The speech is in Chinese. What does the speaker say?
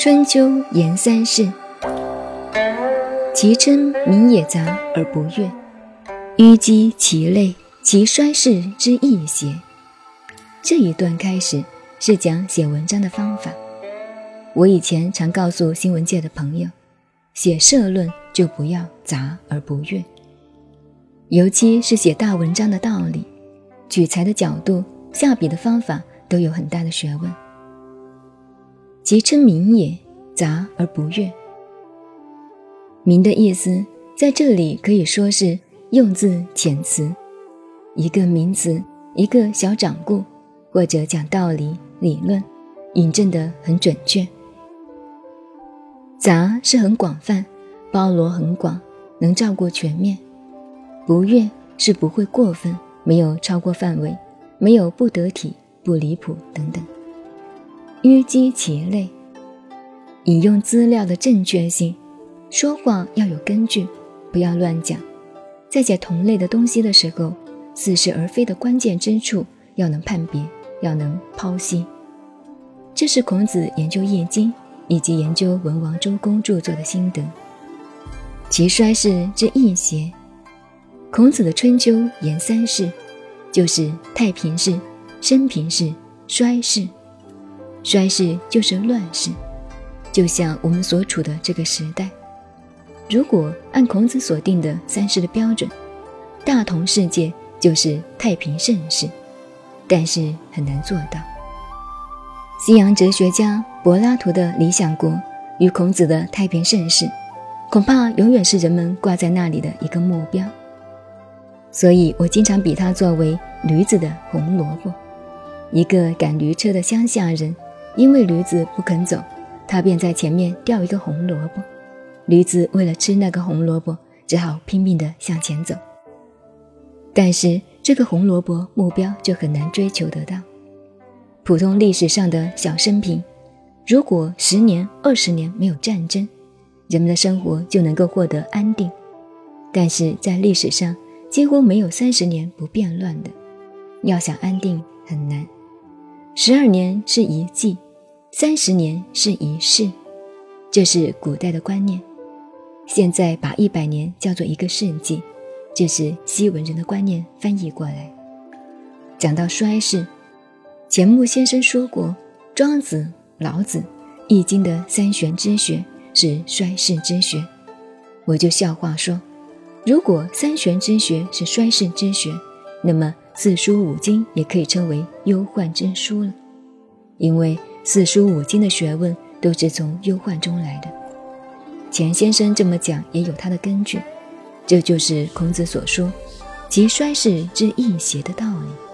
春秋言三世，其称民也杂而不悦，淤积其类，其衰世之易邪？这一段开始是讲写文章的方法。我以前常告诉新闻界的朋友，写社论就不要杂而不悦，尤其是写大文章的道理、取材的角度、下笔的方法都有很大的学问。即称名也，杂而不悦。名的意思在这里可以说是用字遣词，一个名词，一个小掌故，或者讲道理、理论，引证的很准确。杂是很广泛，包罗很广，能照顾全面。不悦是不会过分，没有超过范围，没有不得体、不离谱等等。淤积其类，引用资料的正确性，说话要有根据，不要乱讲。在写同类的东西的时候，似是而非的关键之处要能判别，要能剖析。这是孔子研究《易经》以及研究文王周公著作的心得。其衰世之易邪？孔子的春秋言三世，就是太平世、升平世、衰世。衰世就是乱世，就像我们所处的这个时代。如果按孔子所定的三世的标准，大同世界就是太平盛世，但是很难做到。西洋哲学家柏拉图的理想国与孔子的太平盛世，恐怕永远是人们挂在那里的一个目标。所以我经常比他作为驴子的红萝卜，一个赶驴车的乡下人。因为驴子不肯走，他便在前面吊一个红萝卜。驴子为了吃那个红萝卜，只好拼命地向前走。但是这个红萝卜目标就很难追求得到。普通历史上的小生平，如果十年、二十年没有战争，人们的生活就能够获得安定。但是在历史上，几乎没有三十年不变乱的。要想安定很难。十二年是一季，三十年是一世，这是古代的观念。现在把一百年叫做一个世纪，这是西文人的观念翻译过来。讲到衰世，钱穆先生说过，庄子、老子、易经的三玄之学是衰世之学。我就笑话说，如果三玄之学是衰世之学，那么。四书五经也可以称为忧患之书了，因为四书五经的学问都是从忧患中来的。钱先生这么讲也有他的根据，这就是孔子所说“及衰世之易邪”的道理。